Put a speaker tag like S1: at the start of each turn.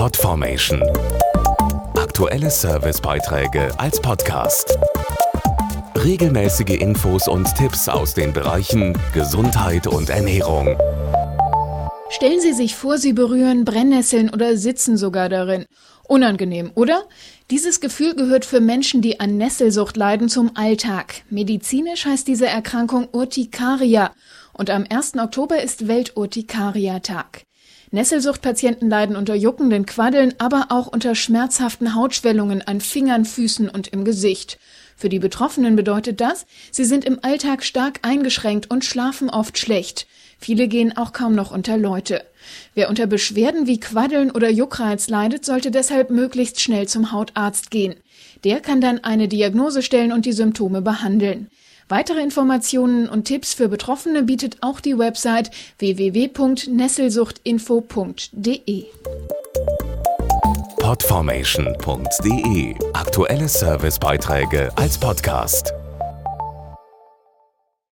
S1: Podformation. Aktuelle Servicebeiträge als Podcast. Regelmäßige Infos und Tipps aus den Bereichen Gesundheit und Ernährung.
S2: Stellen Sie sich vor, Sie berühren Brennnesseln oder sitzen sogar darin. Unangenehm, oder? Dieses Gefühl gehört für Menschen, die an Nesselsucht leiden, zum Alltag. Medizinisch heißt diese Erkrankung Urtikaria und am 1. Oktober ist Welturtikaria-Tag. Nesselsuchtpatienten leiden unter juckenden Quaddeln, aber auch unter schmerzhaften Hautschwellungen an Fingern, Füßen und im Gesicht. Für die Betroffenen bedeutet das, sie sind im Alltag stark eingeschränkt und schlafen oft schlecht. Viele gehen auch kaum noch unter Leute. Wer unter Beschwerden wie Quaddeln oder Juckreiz leidet, sollte deshalb möglichst schnell zum Hautarzt gehen. Der kann dann eine Diagnose stellen und die Symptome behandeln. Weitere Informationen und Tipps für Betroffene bietet auch die Website www.nesselsuchtinfo.de.
S1: Podformation.de Aktuelle Servicebeiträge als Podcast.